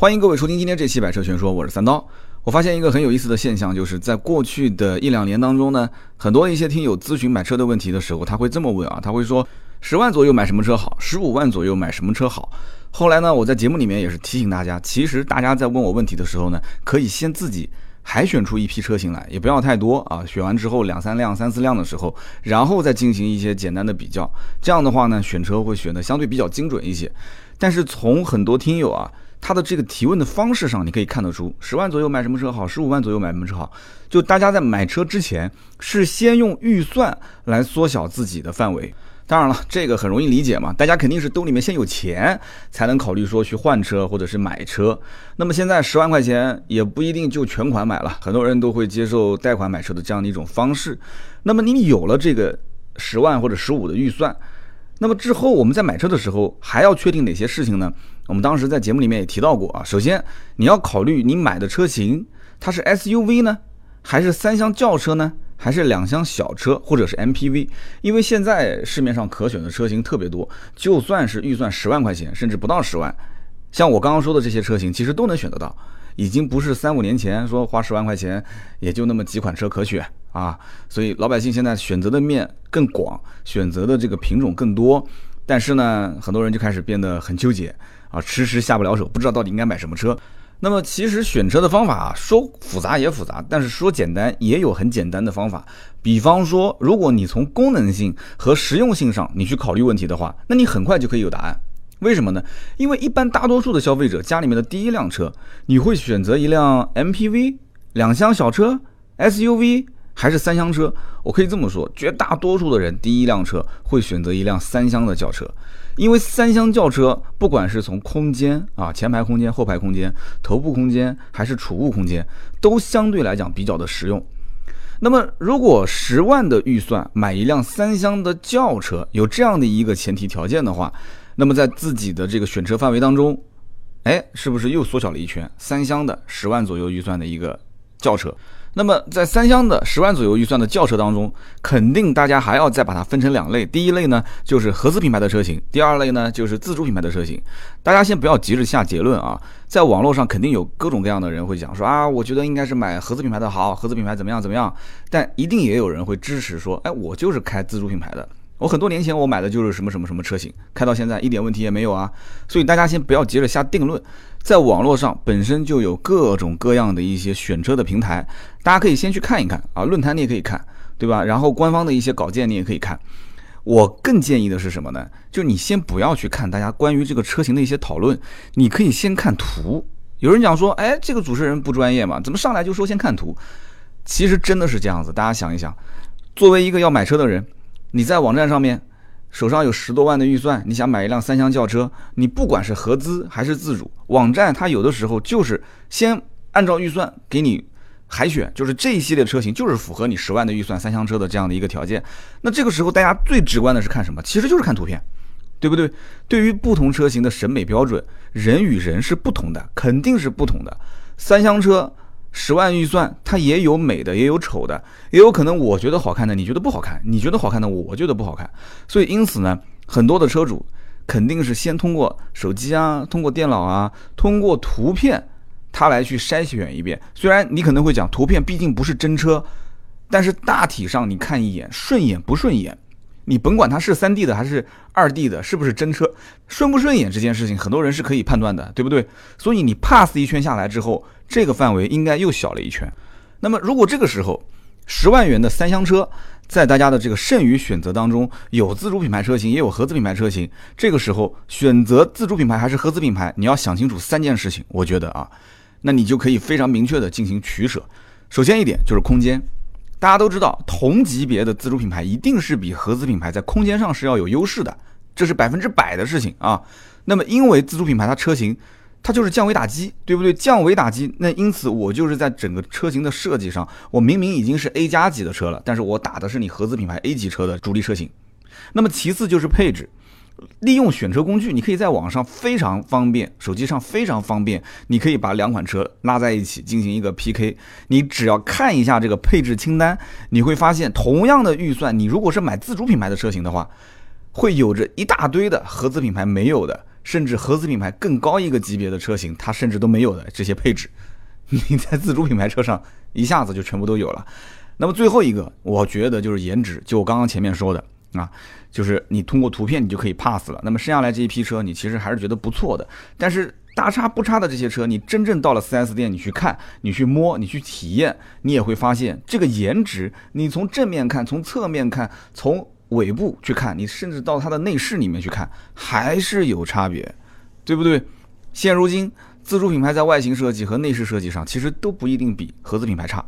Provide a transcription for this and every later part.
欢迎各位收听今天这期百车全说，我是三刀。我发现一个很有意思的现象，就是在过去的一两年当中呢，很多一些听友咨询买车的问题的时候，他会这么问啊，他会说十万左右买什么车好，十五万左右买什么车好。后来呢，我在节目里面也是提醒大家，其实大家在问我问题的时候呢，可以先自己海选出一批车型来，也不要太多啊，选完之后两三辆、三四辆的时候，然后再进行一些简单的比较，这样的话呢，选车会选的相对比较精准一些。但是从很多听友啊。他的这个提问的方式上，你可以看得出，十万左右买什么车好，十五万左右买什么车好。就大家在买车之前，是先用预算来缩小自己的范围。当然了，这个很容易理解嘛，大家肯定是兜里面先有钱，才能考虑说去换车或者是买车。那么现在十万块钱也不一定就全款买了，很多人都会接受贷款买车的这样的一种方式。那么你有了这个十万或者十五的预算。那么之后我们在买车的时候还要确定哪些事情呢？我们当时在节目里面也提到过啊。首先你要考虑你买的车型，它是 SUV 呢，还是三厢轿车呢，还是两厢小车或者是 MPV？因为现在市面上可选的车型特别多，就算是预算十万块钱，甚至不到十万，像我刚刚说的这些车型，其实都能选得到。已经不是三五年前说花十万块钱也就那么几款车可选啊，所以老百姓现在选择的面更广，选择的这个品种更多，但是呢，很多人就开始变得很纠结啊，迟迟下不了手，不知道到底应该买什么车。那么其实选车的方法啊说复杂也复杂，但是说简单也有很简单的方法。比方说，如果你从功能性和实用性上你去考虑问题的话，那你很快就可以有答案。为什么呢？因为一般大多数的消费者家里面的第一辆车，你会选择一辆 MPV、两厢小车、SUV 还是三厢车？我可以这么说，绝大多数的人第一辆车会选择一辆三厢的轿车，因为三厢轿车不管是从空间啊，前排空间、后排空间、头部空间还是储物空间，都相对来讲比较的实用。那么，如果十万的预算买一辆三厢的轿车，有这样的一个前提条件的话。那么在自己的这个选车范围当中，哎，是不是又缩小了一圈？三厢的十万左右预算的一个轿车，那么在三厢的十万左右预算的轿车当中，肯定大家还要再把它分成两类。第一类呢，就是合资品牌的车型；第二类呢，就是自主品牌的车型。大家先不要急着下结论啊，在网络上肯定有各种各样的人会讲说啊，我觉得应该是买合资品牌的好，合资品牌怎么样怎么样。但一定也有人会支持说，哎，我就是开自主品牌的。我很多年前我买的就是什么什么什么车型，开到现在一点问题也没有啊。所以大家先不要急着下定论，在网络上本身就有各种各样的一些选车的平台，大家可以先去看一看啊。论坛你也可以看，对吧？然后官方的一些稿件你也可以看。我更建议的是什么呢？就你先不要去看大家关于这个车型的一些讨论，你可以先看图。有人讲说，哎，这个主持人不专业嘛？怎么上来就说先看图？其实真的是这样子。大家想一想，作为一个要买车的人。你在网站上面，手上有十多万的预算，你想买一辆三厢轿车，你不管是合资还是自主，网站它有的时候就是先按照预算给你海选，就是这一系列车型就是符合你十万的预算三厢车的这样的一个条件。那这个时候大家最直观的是看什么？其实就是看图片，对不对？对于不同车型的审美标准，人与人是不同的，肯定是不同的。三厢车。十万预算，它也有美的，也有丑的，也有可能我觉得好看的，你觉得不好看；你觉得好看的，我觉得不好看。所以，因此呢，很多的车主肯定是先通过手机啊，通过电脑啊，通过图片，他来去筛选一遍。虽然你可能会讲，图片毕竟不是真车，但是大体上你看一眼，顺眼不顺眼。你甭管它是三 D 的还是二 D 的，是不是真车，顺不顺眼这件事情，很多人是可以判断的，对不对？所以你 pass 一圈下来之后，这个范围应该又小了一圈。那么如果这个时候十万元的三厢车，在大家的这个剩余选择当中，有自主品牌车型，也有合资品牌车型，这个时候选择自主品牌还是合资品牌，你要想清楚三件事情。我觉得啊，那你就可以非常明确的进行取舍。首先一点就是空间。大家都知道，同级别的自主品牌一定是比合资品牌在空间上是要有优势的，这是百分之百的事情啊。那么，因为自主品牌它车型它就是降维打击，对不对？降维打击，那因此我就是在整个车型的设计上，我明明已经是 A 加级的车了，但是我打的是你合资品牌 A 级车的主力车型。那么其次就是配置。利用选车工具，你可以在网上非常方便，手机上非常方便，你可以把两款车拉在一起进行一个 PK。你只要看一下这个配置清单，你会发现，同样的预算，你如果是买自主品牌的车型的话，会有着一大堆的合资品牌没有的，甚至合资品牌更高一个级别的车型，它甚至都没有的这些配置，你在自主品牌车上一下子就全部都有了。那么最后一个，我觉得就是颜值，就我刚刚前面说的啊，就是你通过图片你就可以 pass 了。那么剩下来这一批车，你其实还是觉得不错的。但是大差不差的这些车，你真正到了 4S 店，你去看，你去摸，你去体验，你也会发现这个颜值，你从正面看，从侧面看，从尾部去看，你甚至到它的内饰里面去看，还是有差别，对不对？现如今自主品牌在外形设计和内饰设计上，其实都不一定比合资品牌差。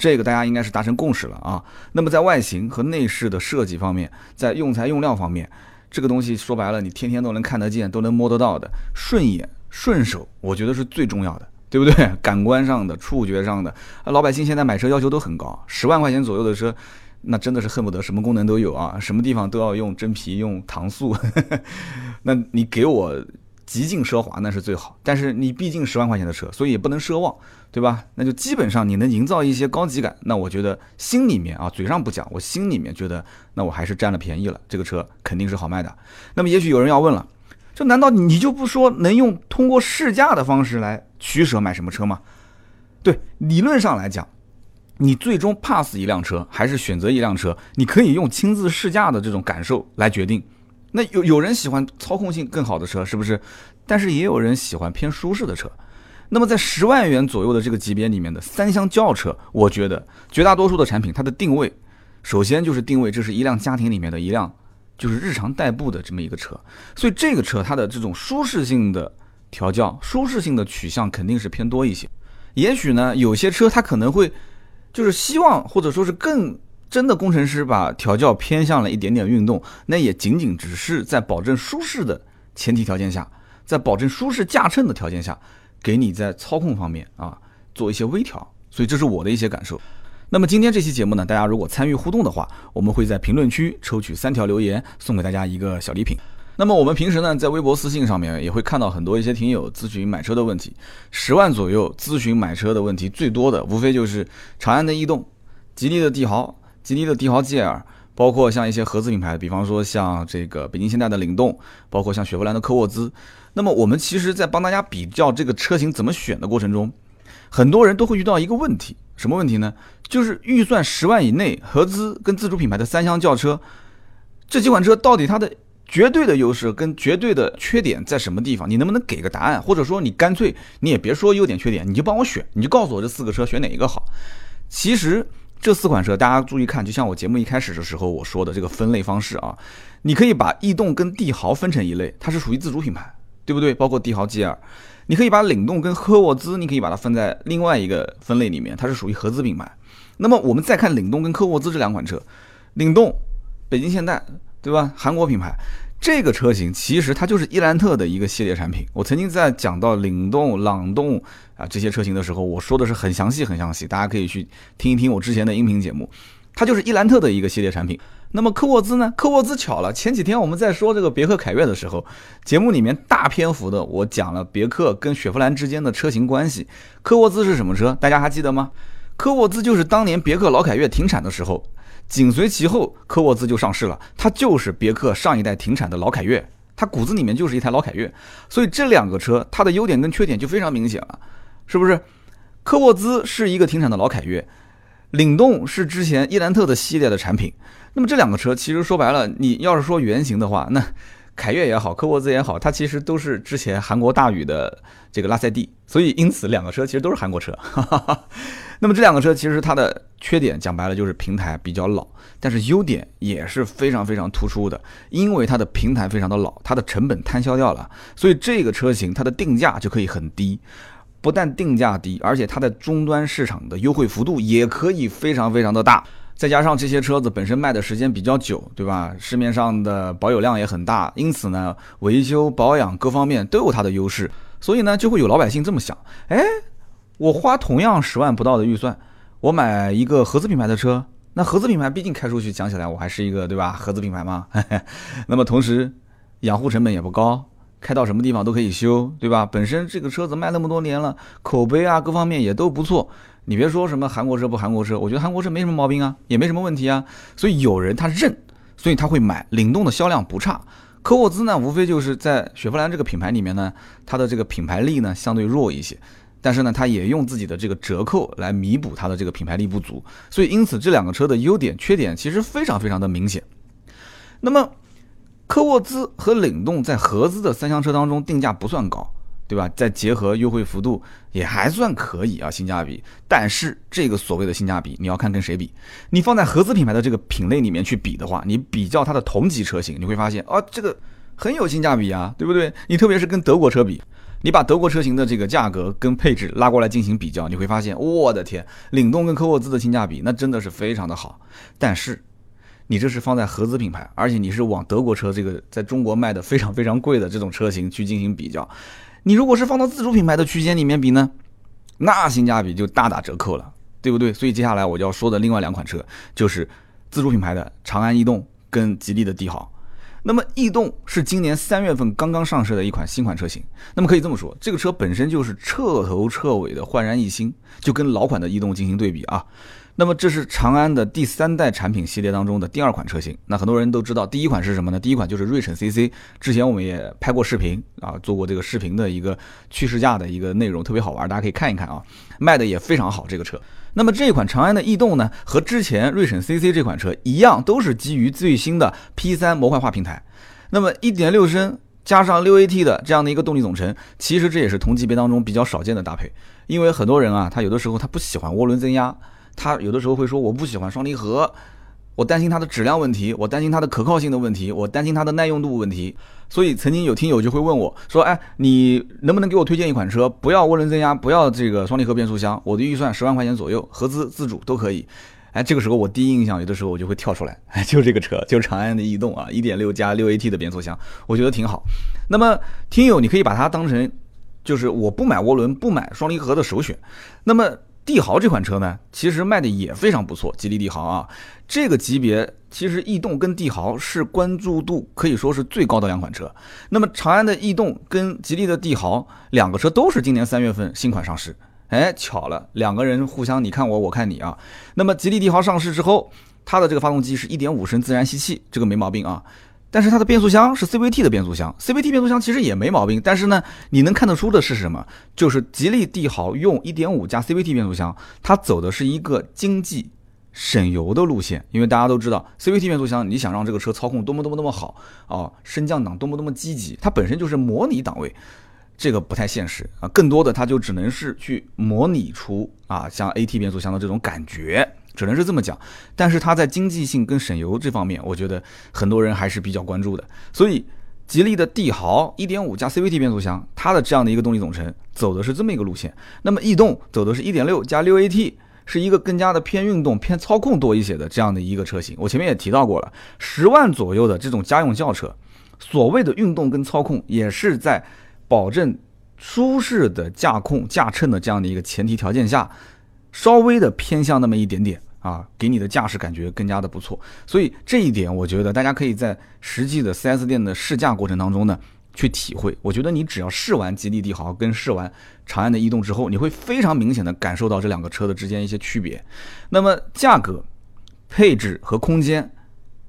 这个大家应该是达成共识了啊。那么在外形和内饰的设计方面，在用材用料方面，这个东西说白了，你天天都能看得见，都能摸得到的，顺眼顺手，我觉得是最重要的，对不对？感官上的、触觉上的，老百姓现在买车要求都很高，十万块钱左右的车，那真的是恨不得什么功能都有啊，什么地方都要用真皮、用搪塑，那你给我。极尽奢华那是最好，但是你毕竟十万块钱的车，所以也不能奢望，对吧？那就基本上你能营造一些高级感，那我觉得心里面啊，嘴上不讲，我心里面觉得，那我还是占了便宜了，这个车肯定是好卖的。那么也许有人要问了，这难道你就不说能用通过试驾的方式来取舍买什么车吗？对，理论上来讲，你最终 pass 一辆车还是选择一辆车，你可以用亲自试驾的这种感受来决定。那有有人喜欢操控性更好的车，是不是？但是也有人喜欢偏舒适的车。那么在十万元左右的这个级别里面的三厢轿车，我觉得绝大多数的产品它的定位，首先就是定位这是一辆家庭里面的一辆就是日常代步的这么一个车。所以这个车它的这种舒适性的调教、舒适性的取向肯定是偏多一些。也许呢，有些车它可能会就是希望或者说是更。真的工程师把调教偏向了一点点运动，那也仅仅只是在保证舒适的前提条件下，在保证舒适驾乘的条件下，给你在操控方面啊做一些微调。所以这是我的一些感受。那么今天这期节目呢，大家如果参与互动的话，我们会在评论区抽取三条留言，送给大家一个小礼品。那么我们平时呢，在微博私信上面也会看到很多一些听友咨询买车的问题，十万左右咨询买车的问题最多的，无非就是长安的逸动、吉利的帝豪。吉利的帝豪 GL，包括像一些合资品牌，比方说像这个北京现代的领动，包括像雪佛兰的科沃兹。那么我们其实，在帮大家比较这个车型怎么选的过程中，很多人都会遇到一个问题，什么问题呢？就是预算十万以内，合资跟自主品牌的三厢轿车，这几款车到底它的绝对的优势跟绝对的缺点在什么地方？你能不能给个答案？或者说你干脆你也别说优点缺点，你就帮我选，你就告诉我这四个车选哪一个好？其实。这四款车，大家注意看，就像我节目一开始的时候我说的这个分类方式啊，你可以把逸动跟帝豪分成一类，它是属于自主品牌，对不对？包括帝豪 GL，你可以把领动跟科沃兹，你可以把它分在另外一个分类里面，它是属于合资品牌。那么我们再看领动跟科沃兹这两款车，领动，北京现代，对吧？韩国品牌。这个车型其实它就是伊兰特的一个系列产品。我曾经在讲到领动、朗动啊这些车型的时候，我说的是很详细、很详细，大家可以去听一听我之前的音频节目。它就是伊兰特的一个系列产品。那么科沃兹呢？科沃兹巧了，前几天我们在说这个别克凯越的时候，节目里面大篇幅的我讲了别克跟雪佛兰之间的车型关系。科沃兹是什么车？大家还记得吗？科沃兹就是当年别克老凯越停产的时候。紧随其后，科沃兹就上市了。它就是别克上一代停产的老凯越，它骨子里面就是一台老凯越。所以这两个车，它的优点跟缺点就非常明显了，是不是？科沃兹是一个停产的老凯越，领动是之前伊兰特的系列的产品。那么这两个车，其实说白了，你要是说原型的话，那凯越也好，科沃兹也好，它其实都是之前韩国大宇的这个拉塞蒂。所以因此，两个车其实都是韩国车。那么这两个车其实它的缺点讲白了就是平台比较老，但是优点也是非常非常突出的，因为它的平台非常的老，它的成本摊销掉了，所以这个车型它的定价就可以很低，不但定价低，而且它的终端市场的优惠幅度也可以非常非常的大，再加上这些车子本身卖的时间比较久，对吧？市面上的保有量也很大，因此呢，维修保养各方面都有它的优势，所以呢，就会有老百姓这么想，哎。我花同样十万不到的预算，我买一个合资品牌的车，那合资品牌毕竟开出去讲起来我还是一个对吧？合资品牌嘛，那么同时养护成本也不高，开到什么地方都可以修，对吧？本身这个车子卖那么多年了，口碑啊各方面也都不错。你别说什么韩国车不韩国车，我觉得韩国车没什么毛病啊，也没什么问题啊。所以有人他认，所以他会买，领动的销量不差，科沃兹呢，无非就是在雪佛兰这个品牌里面呢，它的这个品牌力呢相对弱一些，但是呢，它也用自己的这个折扣来弥补它的这个品牌力不足，所以因此这两个车的优点缺点其实非常非常的明显。那么，科沃兹和领动在合资的三厢车当中定价不算高。对吧？再结合优惠幅度也还算可以啊，性价比。但是这个所谓的性价比，你要看跟谁比。你放在合资品牌的这个品类里面去比的话，你比较它的同级车型，你会发现啊，这个很有性价比啊，对不对？你特别是跟德国车比，你把德国车型的这个价格跟配置拉过来进行比较，你会发现，我的天，领动跟科沃兹的性价比那真的是非常的好。但是你这是放在合资品牌，而且你是往德国车这个在中国卖的非常非常贵的这种车型去进行比较。你如果是放到自主品牌的区间里面比呢，那性价比就大打折扣了，对不对？所以接下来我就要说的另外两款车，就是自主品牌的长安逸动跟吉利的帝豪。那么逸动是今年三月份刚刚上市的一款新款车型，那么可以这么说，这个车本身就是彻头彻尾的焕然一新，就跟老款的逸动进行对比啊。那么这是长安的第三代产品系列当中的第二款车型。那很多人都知道，第一款是什么呢？第一款就是瑞骋 CC。之前我们也拍过视频啊，做过这个视频的一个趋势价的一个内容，特别好玩，大家可以看一看啊，卖的也非常好这个车。那么这款长安的逸动呢，和之前锐骋 CC 这款车一样，都是基于最新的 P3 模块化平台。那么1.6升加上 6AT 的这样的一个动力总成，其实这也是同级别当中比较少见的搭配。因为很多人啊，他有的时候他不喜欢涡轮增压。他有的时候会说我不喜欢双离合，我担心它的质量问题，我担心它的可靠性的问题，我担心它的耐用度问题。所以曾经有听友就会问我说：“哎，你能不能给我推荐一款车，不要涡轮增压，不要这个双离合变速箱？我的预算十万块钱左右，合资自主都可以。”哎，这个时候我第一印象有的时候我就会跳出来，哎，就这个车，就长安的逸动啊，一点六加六 AT 的变速箱，我觉得挺好。那么听友你可以把它当成就是我不买涡轮不买双离合的首选。那么。帝豪这款车呢，其实卖的也非常不错。吉利帝豪啊，这个级别其实逸动跟帝豪是关注度可以说是最高的两款车。那么长安的逸动跟吉利的帝豪两个车都是今年三月份新款上市。哎，巧了，两个人互相你看我我看你啊。那么吉利帝豪上市之后，它的这个发动机是1.5升自然吸气，这个没毛病啊。但是它的变速箱是 CVT 的变速箱，CVT 变速箱其实也没毛病。但是呢，你能看得出的是什么？就是吉利帝豪用1.5加 CVT 变速箱，它走的是一个经济省油的路线。因为大家都知道，CVT 变速箱，你想让这个车操控多么多么多么好啊，升降档多么多么积极，它本身就是模拟档位，这个不太现实啊。更多的它就只能是去模拟出啊，像 AT 变速箱的这种感觉。只能是这么讲，但是它在经济性跟省油这方面，我觉得很多人还是比较关注的。所以，吉利的帝豪1.5加 CVT 变速箱，它的这样的一个动力总成走的是这么一个路线。那么，逸动走的是1.6加 6AT，是一个更加的偏运动、偏操控多一些的这样的一个车型。我前面也提到过了，十万左右的这种家用轿车，所谓的运动跟操控，也是在保证舒适的驾控、驾乘的这样的一个前提条件下。稍微的偏向那么一点点啊，给你的驾驶感觉更加的不错。所以这一点，我觉得大家可以在实际的 4S 店的试驾过程当中呢去体会。我觉得你只要试完吉利帝豪跟试完长安的逸动之后，你会非常明显的感受到这两个车的之间一些区别。那么价格、配置和空间，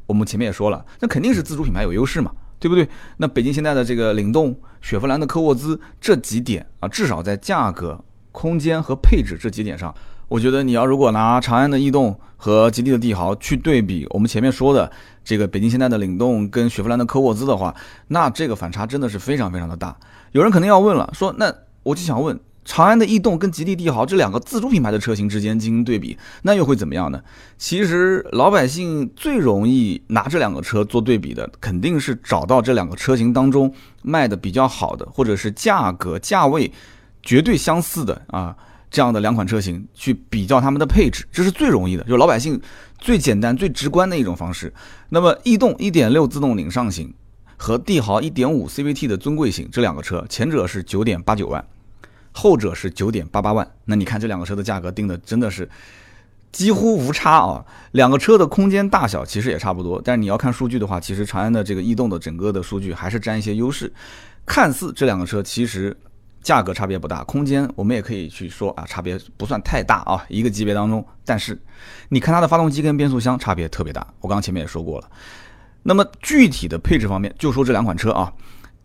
我们前面也说了，那肯定是自主品牌有优势嘛，对不对？那北京现在的这个领动、雪佛兰的科沃兹这几点啊，至少在价格。空间和配置这几点上，我觉得你要如果拿长安的逸动和吉利的帝豪去对比，我们前面说的这个北京现代的领动跟雪佛兰的科沃兹的话，那这个反差真的是非常非常的大。有人肯定要问了，说那我就想问，长安的逸动跟吉利帝豪这两个自主品牌的车型之间进行对比，那又会怎么样呢？其实老百姓最容易拿这两个车做对比的，肯定是找到这两个车型当中卖的比较好的，或者是价格价位。绝对相似的啊，这样的两款车型去比较它们的配置，这是最容易的，就是老百姓最简单、最直观的一种方式。那么，逸动1.6自动领上型和帝豪1.5 CVT 的尊贵型这两个车，前者是9.89万，后者是9.88万。那你看这两个车的价格定的真的是几乎无差啊！两个车的空间大小其实也差不多，但是你要看数据的话，其实长安的这个逸动的整个的数据还是占一些优势。看似这两个车其实。价格差别不大，空间我们也可以去说啊，差别不算太大啊，一个级别当中。但是，你看它的发动机跟变速箱差别特别大。我刚刚前面也说过了，那么具体的配置方面，就说这两款车啊，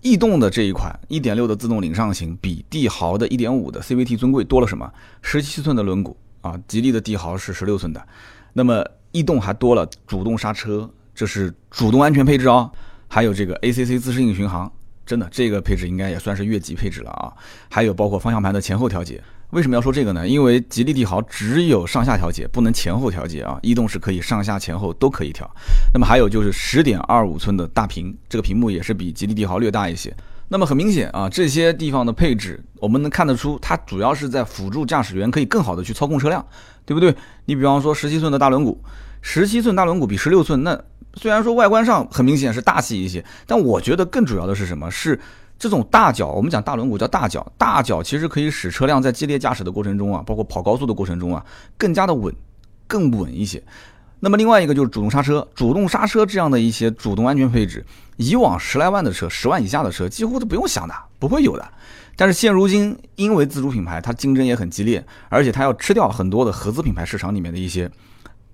逸动的这一款1.6的自动领上型比帝豪的1.5的 CVT 尊贵多了什么？17寸的轮毂啊，吉利的帝豪是16寸的，那么逸动还多了主动刹车，这是主动安全配置哦，还有这个 ACC 自适应巡航，真的这个配置应该也算是越级配置了啊，还有包括方向盘的前后调节。为什么要说这个呢？因为吉利帝豪只有上下调节，不能前后调节啊。逸动是可以上下前后都可以调。那么还有就是十点二五寸的大屏，这个屏幕也是比吉利帝豪略大一些。那么很明显啊，这些地方的配置，我们能看得出，它主要是在辅助驾驶员可以更好的去操控车辆，对不对？你比方说十七寸的大轮毂，十七寸大轮毂比十六寸，那虽然说外观上很明显是大气一些，但我觉得更主要的是什么？是。这种大脚，我们讲大轮毂叫大脚，大脚其实可以使车辆在激烈驾驶的过程中啊，包括跑高速的过程中啊，更加的稳，更稳一些。那么另外一个就是主动刹车，主动刹车这样的一些主动安全配置，以往十来万的车，十万以下的车几乎都不用想的，不会有的。但是现如今，因为自主品牌它竞争也很激烈，而且它要吃掉很多的合资品牌市场里面的一些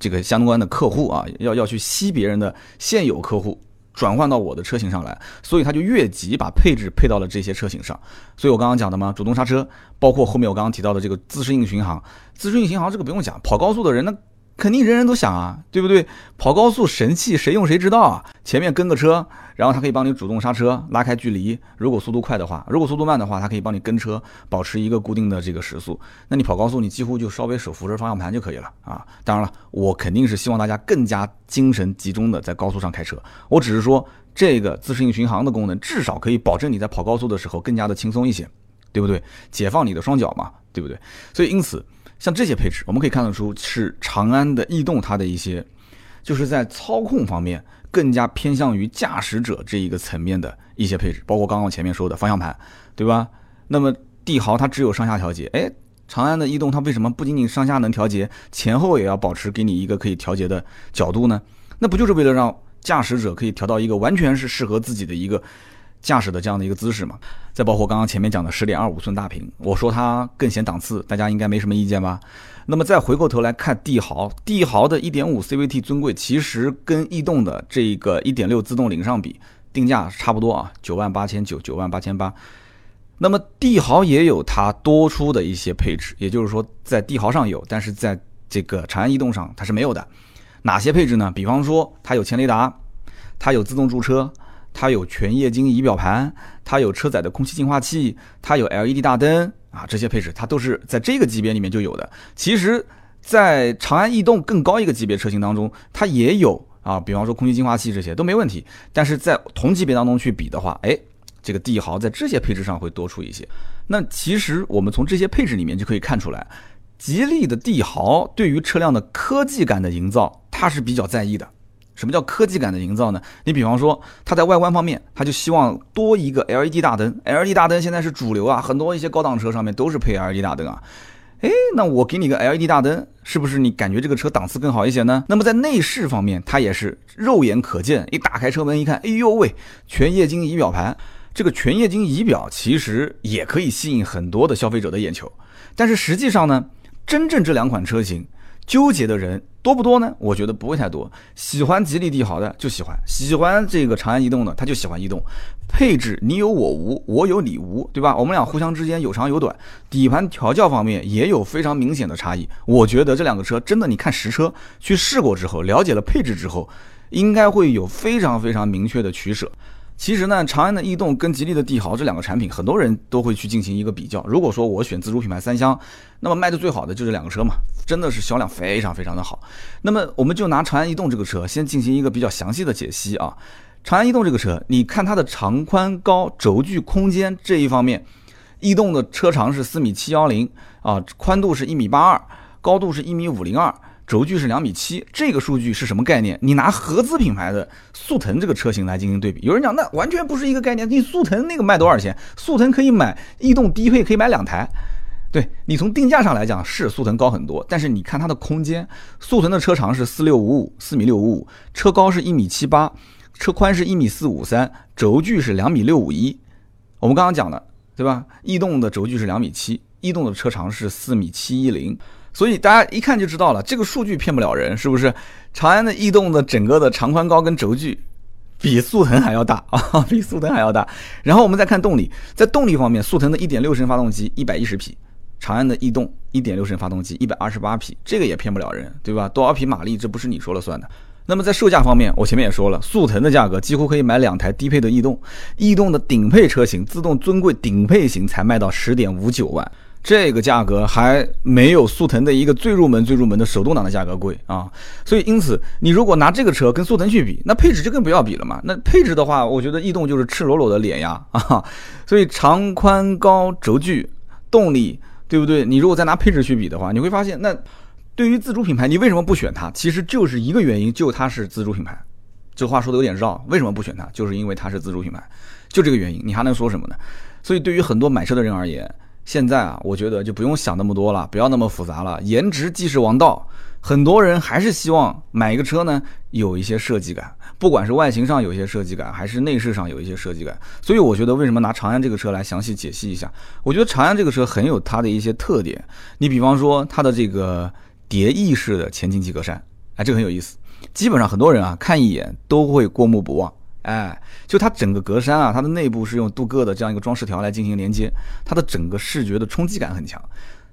这个相关的客户啊，要要去吸别人的现有客户。转换到我的车型上来，所以他就越级把配置配到了这些车型上。所以我刚刚讲的嘛，主动刹车，包括后面我刚刚提到的这个自适应巡航，自适应巡航这个不用讲，跑高速的人那。肯定人人都想啊，对不对？跑高速神器，谁用谁知道啊？前面跟个车，然后它可以帮你主动刹车，拉开距离。如果速度快的话，如果速度慢的话，它可以帮你跟车，保持一个固定的这个时速。那你跑高速，你几乎就稍微手扶着方向盘就可以了啊。当然了，我肯定是希望大家更加精神集中的在高速上开车。我只是说，这个自适应巡航的功能，至少可以保证你在跑高速的时候更加的轻松一些，对不对？解放你的双脚嘛，对不对？所以因此。像这些配置，我们可以看得出是长安的逸动它的一些，就是在操控方面更加偏向于驾驶者这一个层面的一些配置，包括刚刚前面说的方向盘，对吧？那么帝豪它只有上下调节，哎，长安的逸动它为什么不仅仅上下能调节，前后也要保持给你一个可以调节的角度呢？那不就是为了让驾驶者可以调到一个完全是适合自己的一个？驾驶的这样的一个姿势嘛，再包括刚刚前面讲的十点二五寸大屏，我说它更显档次，大家应该没什么意见吧？那么再回过头来看帝豪，帝豪的一点五 CVT 尊贵，其实跟逸动的这个一点六自动领上比，定价差不多啊，九万八千九，九万八千八。那么帝豪也有它多出的一些配置，也就是说在帝豪上有，但是在这个长安逸动上它是没有的。哪些配置呢？比方说它有前雷达，它有自动驻车。它有全液晶仪表盘，它有车载的空气净化器，它有 LED 大灯啊，这些配置它都是在这个级别里面就有的。其实，在长安逸动更高一个级别车型当中，它也有啊，比方说空气净化器这些都没问题。但是在同级别当中去比的话，哎，这个帝豪在这些配置上会多出一些。那其实我们从这些配置里面就可以看出来，吉利的帝豪对于车辆的科技感的营造，它是比较在意的。什么叫科技感的营造呢？你比方说，它在外观方面，它就希望多一个 LED 大灯。LED 大灯现在是主流啊，很多一些高档车上面都是配 LED 大灯啊。哎，那我给你个 LED 大灯，是不是你感觉这个车档次更好一些呢？那么在内饰方面，它也是肉眼可见，一打开车门一看，哎呦喂，全液晶仪表盘。这个全液晶仪表其实也可以吸引很多的消费者的眼球，但是实际上呢，真正这两款车型。纠结的人多不多呢？我觉得不会太多。喜欢吉利帝豪的就喜欢，喜欢这个长安逸动的他就喜欢逸动。配置你有我无，我有你无，对吧？我们俩互相之间有长有短。底盘调教方面也有非常明显的差异。我觉得这两个车真的，你看实车去试过之后，了解了配置之后，应该会有非常非常明确的取舍。其实呢，长安的逸动跟吉利的帝豪这两个产品，很多人都会去进行一个比较。如果说我选自主品牌三厢，那么卖的最好的就这两个车嘛，真的是销量非常非常的好。那么我们就拿长安逸动这个车先进行一个比较详细的解析啊。长安逸动这个车，你看它的长宽高、轴距空间这一方面，逸动的车长是四米七幺零啊，宽度是一米八二，高度是一米五零二。轴距是两米七，这个数据是什么概念？你拿合资品牌的速腾这个车型来进行对比，有人讲那完全不是一个概念。你速腾那个卖多少钱？速腾可以买逸动低配可以买两台，对你从定价上来讲是速腾高很多，但是你看它的空间，速腾的车长是四六五五，四米六五五，车高是一米七八，车宽是一米四五三，轴距是两米六五一。我们刚刚讲的对吧？逸动的轴距是两米七，逸动的车长是四米七一零。所以大家一看就知道了，这个数据骗不了人，是不是？长安的逸动的整个的长宽高跟轴距，比速腾还要大啊，比速腾还要大。然后我们再看动力，在动力方面，速腾的1.6升发动机110匹，长安的逸动1.6升发动机128匹，这个也骗不了人，对吧？多少匹马力，这不是你说了算的。那么在售价方面，我前面也说了，速腾的价格几乎可以买两台低配的逸动，逸动的顶配车型自动尊贵顶配型才卖到十点五九万，这个价格还没有速腾的一个最入门最入门的手动挡的价格贵啊。所以因此，你如果拿这个车跟速腾去比，那配置就更不要比了嘛。那配置的话，我觉得逸动就是赤裸裸的碾压啊。所以长宽高轴距动力，对不对？你如果再拿配置去比的话，你会发现那。对于自主品牌，你为什么不选它？其实就是一个原因，就它是自主品牌。这话说的有点绕，为什么不选它？就是因为它是自主品牌，就这个原因。你还能说什么呢？所以对于很多买车的人而言，现在啊，我觉得就不用想那么多了，不要那么复杂了。颜值即是王道，很多人还是希望买一个车呢，有一些设计感，不管是外形上有一些设计感，还是内饰上有一些设计感。所以我觉得，为什么拿长安这个车来详细解析一下？我觉得长安这个车很有它的一些特点。你比方说它的这个。蝶翼式的前进气格栅，哎，这个很有意思。基本上很多人啊看一眼都会过目不忘。哎，就它整个格栅啊，它的内部是用镀铬的这样一个装饰条来进行连接，它的整个视觉的冲击感很强。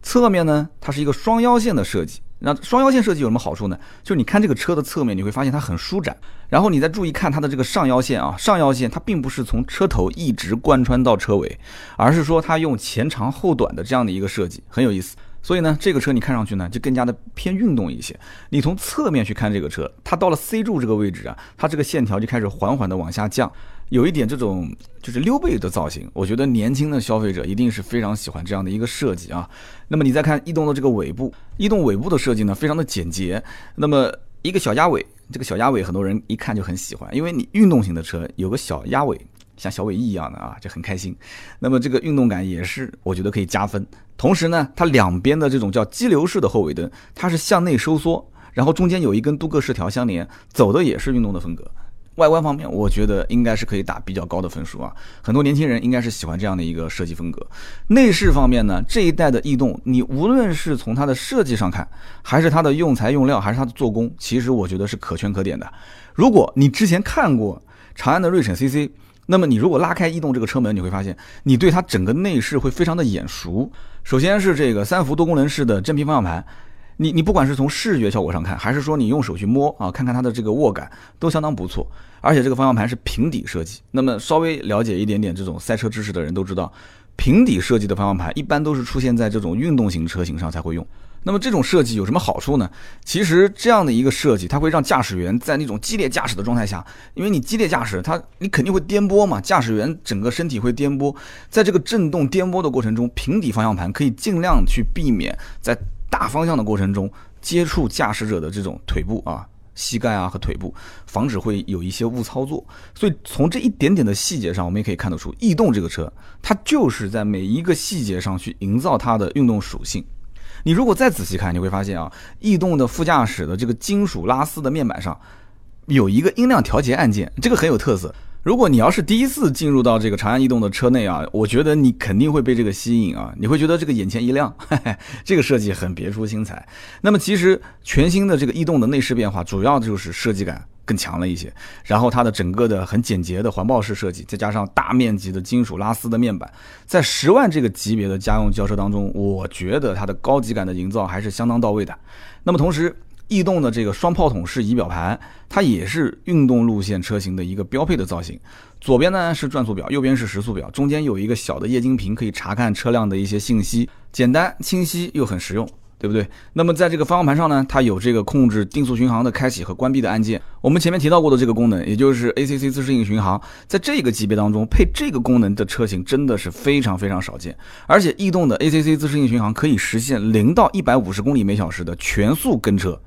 侧面呢，它是一个双腰线的设计。那双腰线设计有什么好处呢？就是你看这个车的侧面，你会发现它很舒展。然后你再注意看它的这个上腰线啊，上腰线它并不是从车头一直贯穿到车尾，而是说它用前长后短的这样的一个设计，很有意思。所以呢，这个车你看上去呢就更加的偏运动一些。你从侧面去看这个车，它到了 C 柱这个位置啊，它这个线条就开始缓缓的往下降，有一点这种就是溜背的造型。我觉得年轻的消费者一定是非常喜欢这样的一个设计啊。那么你再看逸动的这个尾部，逸动尾部的设计呢非常的简洁。那么一个小鸭尾，这个小鸭尾很多人一看就很喜欢，因为你运动型的车有个小鸭尾。像小尾翼一样的啊，就很开心。那么这个运动感也是，我觉得可以加分。同时呢，它两边的这种叫激流式的后尾灯，它是向内收缩，然后中间有一根镀铬饰条相连，走的也是运动的风格。外观方面，我觉得应该是可以打比较高的分数啊。很多年轻人应该是喜欢这样的一个设计风格。内饰方面呢，这一代的逸动，你无论是从它的设计上看，还是它的用材用料，还是它的做工，其实我觉得是可圈可点的。如果你之前看过长安的锐骋 CC。那么你如果拉开逸动这个车门，你会发现你对它整个内饰会非常的眼熟。首先是这个三幅多功能式的真皮方向盘，你你不管是从视觉效果上看，还是说你用手去摸啊，看看它的这个握感都相当不错。而且这个方向盘是平底设计。那么稍微了解一点点这种赛车知识的人都知道，平底设计的方向盘一般都是出现在这种运动型车型上才会用。那么这种设计有什么好处呢？其实这样的一个设计，它会让驾驶员在那种激烈驾驶的状态下，因为你激烈驾驶，它你肯定会颠簸嘛，驾驶员整个身体会颠簸，在这个震动颠簸的过程中，平底方向盘可以尽量去避免在大方向的过程中接触驾驶者的这种腿部啊、膝盖啊和腿部，防止会有一些误操作。所以从这一点点的细节上，我们也可以看得出，逸动这个车，它就是在每一个细节上去营造它的运动属性。你如果再仔细看，你会发现啊，逸动的副驾驶的这个金属拉丝的面板上，有一个音量调节按键，这个很有特色。如果你要是第一次进入到这个长安逸动的车内啊，我觉得你肯定会被这个吸引啊，你会觉得这个眼前一亮，这个设计很别出心裁。那么其实全新的这个逸动的内饰变化，主要就是设计感。更强了一些，然后它的整个的很简洁的环抱式设计，再加上大面积的金属拉丝的面板，在十万这个级别的家用轿车当中，我觉得它的高级感的营造还是相当到位的。那么同时，逸动的这个双炮筒式仪表盘，它也是运动路线车型的一个标配的造型。左边呢是转速表，右边是时速表，中间有一个小的液晶屏，可以查看车辆的一些信息，简单清晰又很实用。对不对？那么在这个方向盘上呢，它有这个控制定速巡航的开启和关闭的按键。我们前面提到过的这个功能，也就是 ACC 自适应巡航，在这个级别当中配这个功能的车型真的是非常非常少见。而且逸动的 ACC 自适应巡航可以实现零到一百五十公里每小时的全速跟车，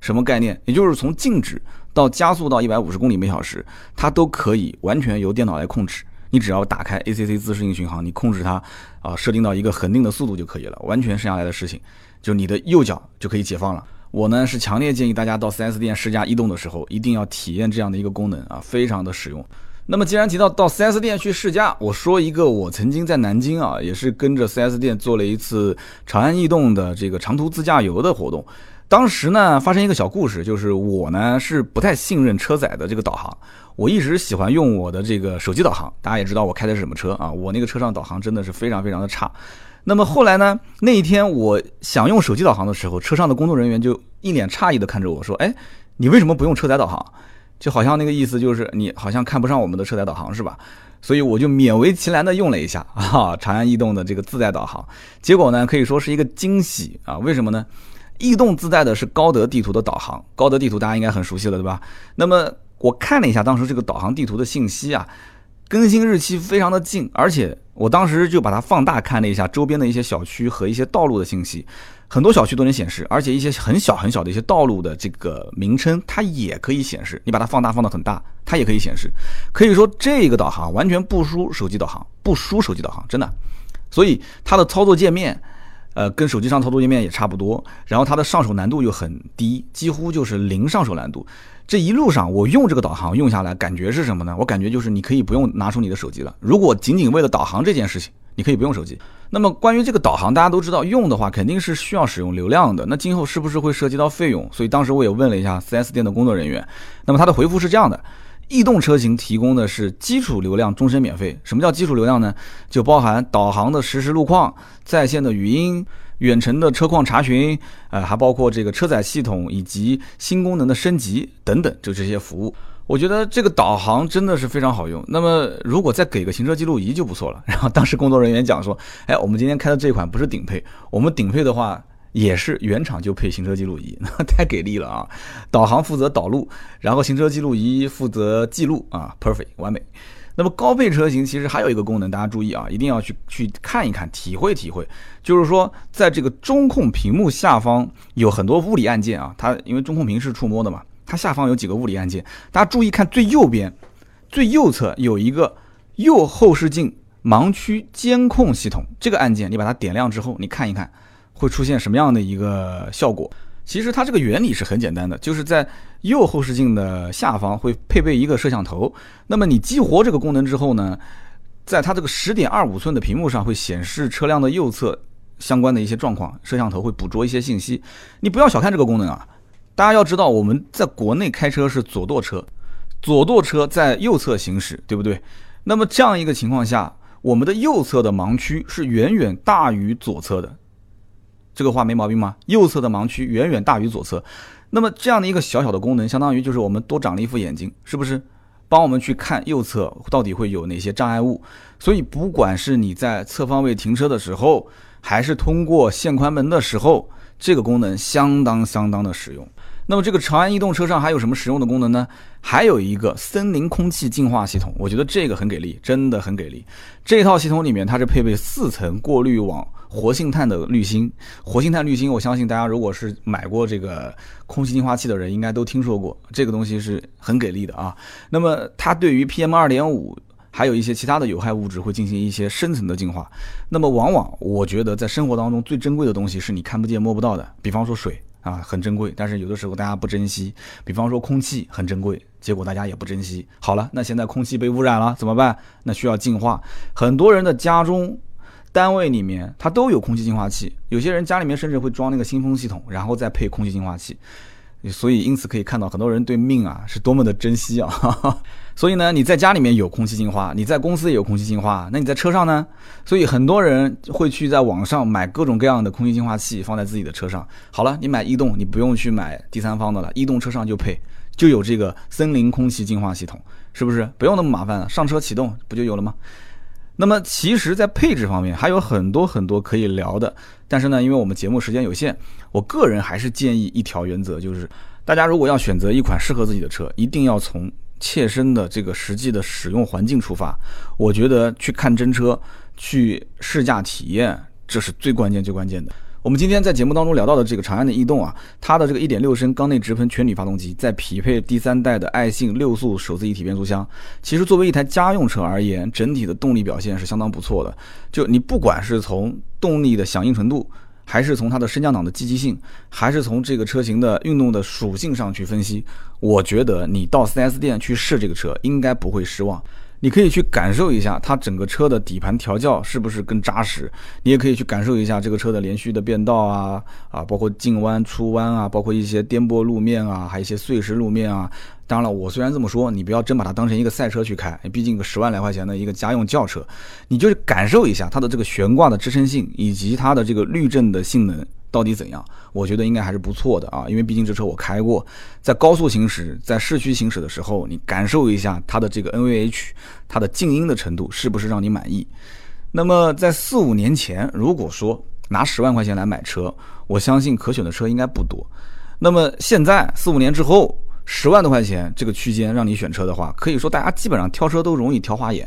什么概念？也就是从静止到加速到一百五十公里每小时，它都可以完全由电脑来控制。你只要打开 ACC 自适应巡航，你控制它啊，设定到一个恒定的速度就可以了，完全剩下来的事情。就你的右脚就可以解放了。我呢是强烈建议大家到 4S 店试驾逸动的时候，一定要体验这样的一个功能啊，非常的实用。那么既然提到到 4S 店去试驾，我说一个我曾经在南京啊，也是跟着 4S 店做了一次长安逸动的这个长途自驾游的活动。当时呢，发生一个小故事，就是我呢是不太信任车载的这个导航，我一直喜欢用我的这个手机导航。大家也知道我开的是什么车啊，我那个车上导航真的是非常非常的差。那么后来呢，那一天我想用手机导航的时候，车上的工作人员就一脸诧异的看着我说：“哎，你为什么不用车载导航？”就好像那个意思就是你好像看不上我们的车载导航是吧？所以我就勉为其难的用了一下啊，长安逸动的这个自带导航，结果呢可以说是一个惊喜啊！为什么呢？逸动自带的是高德地图的导航，高德地图大家应该很熟悉了，对吧？那么我看了一下当时这个导航地图的信息啊，更新日期非常的近，而且我当时就把它放大看了一下周边的一些小区和一些道路的信息，很多小区都能显示，而且一些很小很小的一些道路的这个名称它也可以显示，你把它放大放到很大，它也可以显示，可以说这个导航完全不输手机导航，不输手机导航，真的，所以它的操作界面。呃，跟手机上操作界面也差不多，然后它的上手难度又很低，几乎就是零上手难度。这一路上我用这个导航用下来，感觉是什么呢？我感觉就是你可以不用拿出你的手机了。如果仅仅为了导航这件事情，你可以不用手机。那么关于这个导航，大家都知道用的话肯定是需要使用流量的。那今后是不是会涉及到费用？所以当时我也问了一下 4S 店的工作人员，那么他的回复是这样的。逸动车型提供的是基础流量，终身免费。什么叫基础流量呢？就包含导航的实时路况、在线的语音、远程的车况查询，呃，还包括这个车载系统以及新功能的升级等等，就这些服务。我觉得这个导航真的是非常好用。那么如果再给个行车记录仪就不错了。然后当时工作人员讲说：“哎，我们今天开的这款不是顶配，我们顶配的话。”也是原厂就配行车记录仪，那 太给力了啊！导航负责导路，然后行车记录仪负责记录啊，perfect 完美。那么高配车型其实还有一个功能，大家注意啊，一定要去去看一看，体会体会。就是说，在这个中控屏幕下方有很多物理按键啊，它因为中控屏是触摸的嘛，它下方有几个物理按键，大家注意看最右边，最右侧有一个右后视镜盲区监控系统，这个按键你把它点亮之后，你看一看。会出现什么样的一个效果？其实它这个原理是很简单的，就是在右后视镜的下方会配备一个摄像头。那么你激活这个功能之后呢，在它这个十点二五寸的屏幕上会显示车辆的右侧相关的一些状况，摄像头会捕捉一些信息。你不要小看这个功能啊！大家要知道，我们在国内开车是左舵车，左舵车在右侧行驶，对不对？那么这样一个情况下，我们的右侧的盲区是远远大于左侧的。这个话没毛病吗？右侧的盲区远远大于左侧，那么这样的一个小小的功能，相当于就是我们多长了一副眼睛，是不是？帮我们去看右侧到底会有哪些障碍物。所以不管是你在侧方位停车的时候，还是通过限宽门的时候，这个功能相当相当的实用。那么这个长安逸动车上还有什么实用的功能呢？还有一个森林空气净化系统，我觉得这个很给力，真的很给力。这套系统里面它是配备四层过滤网。活性炭的滤芯，活性炭滤芯，我相信大家如果是买过这个空气净化器的人，应该都听说过，这个东西是很给力的啊。那么它对于 PM 二点五还有一些其他的有害物质会进行一些深层的净化。那么往往我觉得在生活当中最珍贵的东西是你看不见摸不到的，比方说水啊很珍贵，但是有的时候大家不珍惜；比方说空气很珍贵，结果大家也不珍惜。好了，那现在空气被污染了怎么办？那需要净化。很多人的家中。单位里面它都有空气净化器，有些人家里面甚至会装那个新风系统，然后再配空气净化器。所以因此可以看到很多人对命啊是多么的珍惜啊。所以呢，你在家里面有空气净化，你在公司也有空气净化，那你在车上呢？所以很多人会去在网上买各种各样的空气净化器放在自己的车上。好了，你买逸动，你不用去买第三方的了，逸动车上就配就有这个森林空气净化系统，是不是？不用那么麻烦了，上车启动不就有了吗？那么其实，在配置方面还有很多很多可以聊的，但是呢，因为我们节目时间有限，我个人还是建议一条原则，就是大家如果要选择一款适合自己的车，一定要从切身的这个实际的使用环境出发。我觉得去看真车、去试驾体验，这是最关键、最关键的。我们今天在节目当中聊到的这个长安的逸动啊，它的这个1.6升缸内直喷全铝发动机，再匹配第三代的爱信六速手自一体变速箱，其实作为一台家用车而言，整体的动力表现是相当不错的。就你不管是从动力的响应程度，还是从它的升降档的积极性，还是从这个车型的运动的属性上去分析，我觉得你到 4S 店去试这个车应该不会失望。你可以去感受一下它整个车的底盘调教是不是更扎实，你也可以去感受一下这个车的连续的变道啊啊，包括进弯出弯啊，包括一些颠簸路面啊，还有一些碎石路面啊。当然了，我虽然这么说，你不要真把它当成一个赛车去开，毕竟个十万来块钱的一个家用轿车，你就感受一下它的这个悬挂的支撑性以及它的这个滤震的性能。到底怎样？我觉得应该还是不错的啊，因为毕竟这车我开过，在高速行驶、在市区行驶的时候，你感受一下它的这个 NVH，它的静音的程度是不是让你满意？那么在四五年前，如果说拿十万块钱来买车，我相信可选的车应该不多。那么现在四五年之后，十万多块钱这个区间让你选车的话，可以说大家基本上挑车都容易挑花眼。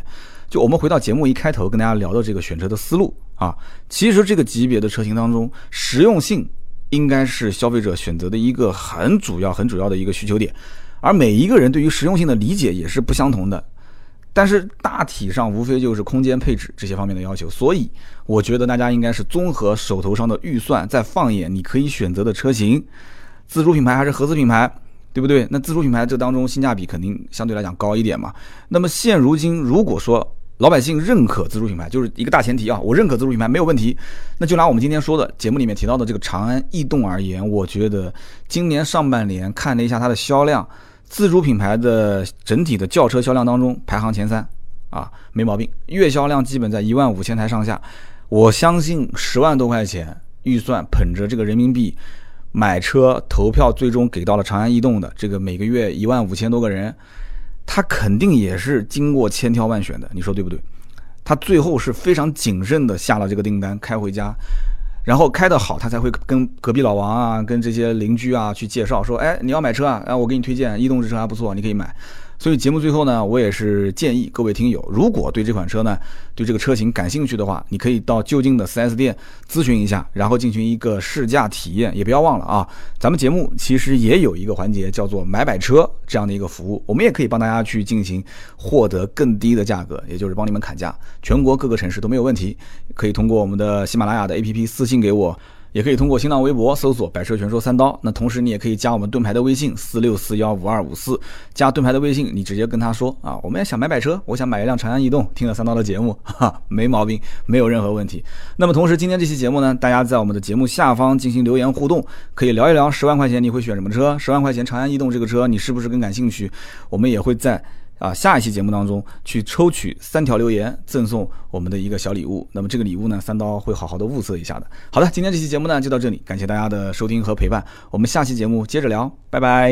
就我们回到节目一开头跟大家聊的这个选车的思路啊，其实这个级别的车型当中，实用性应该是消费者选择的一个很主要、很主要的一个需求点，而每一个人对于实用性的理解也是不相同的，但是大体上无非就是空间配置这些方面的要求，所以我觉得大家应该是综合手头上的预算，再放眼你可以选择的车型，自主品牌还是合资品牌。对不对？那自主品牌这当中性价比肯定相对来讲高一点嘛。那么现如今，如果说老百姓认可自主品牌，就是一个大前提啊，我认可自主品牌没有问题。那就拿我们今天说的节目里面提到的这个长安逸动而言，我觉得今年上半年看了一下它的销量，自主品牌的整体的轿车销量当中排行前三啊，没毛病。月销量基本在一万五千台上下，我相信十万多块钱预算，捧着这个人民币买车投票，最终给到了长安逸动的这个每个月一万五千多个人。他肯定也是经过千挑万选的，你说对不对？他最后是非常谨慎的下了这个订单，开回家，然后开的好，他才会跟隔壁老王啊，跟这些邻居啊去介绍，说，哎，你要买车啊，哎，我给你推荐，逸动这车还不错，你可以买。所以节目最后呢，我也是建议各位听友，如果对这款车呢，对这个车型感兴趣的话，你可以到就近的 4S 店咨询一下，然后进行一个试驾体验。也不要忘了啊，咱们节目其实也有一个环节叫做买买车这样的一个服务，我们也可以帮大家去进行获得更低的价格，也就是帮你们砍价，全国各个城市都没有问题。可以通过我们的喜马拉雅的 APP 私信给我。也可以通过新浪微博搜索“百车全说三刀”，那同时你也可以加我们盾牌的微信四六四幺五二五四，加盾牌的微信，你直接跟他说啊，我们也想买百车，我想买一辆长安逸动，听了三刀的节目，哈，没毛病，没有任何问题。那么同时，今天这期节目呢，大家在我们的节目下方进行留言互动，可以聊一聊十万块钱你会选什么车？十万块钱长安逸动这个车你是不是更感兴趣？我们也会在。啊，下一期节目当中去抽取三条留言，赠送我们的一个小礼物。那么这个礼物呢，三刀会好好的物色一下的。好的，今天这期节目呢就到这里，感谢大家的收听和陪伴，我们下期节目接着聊，拜拜。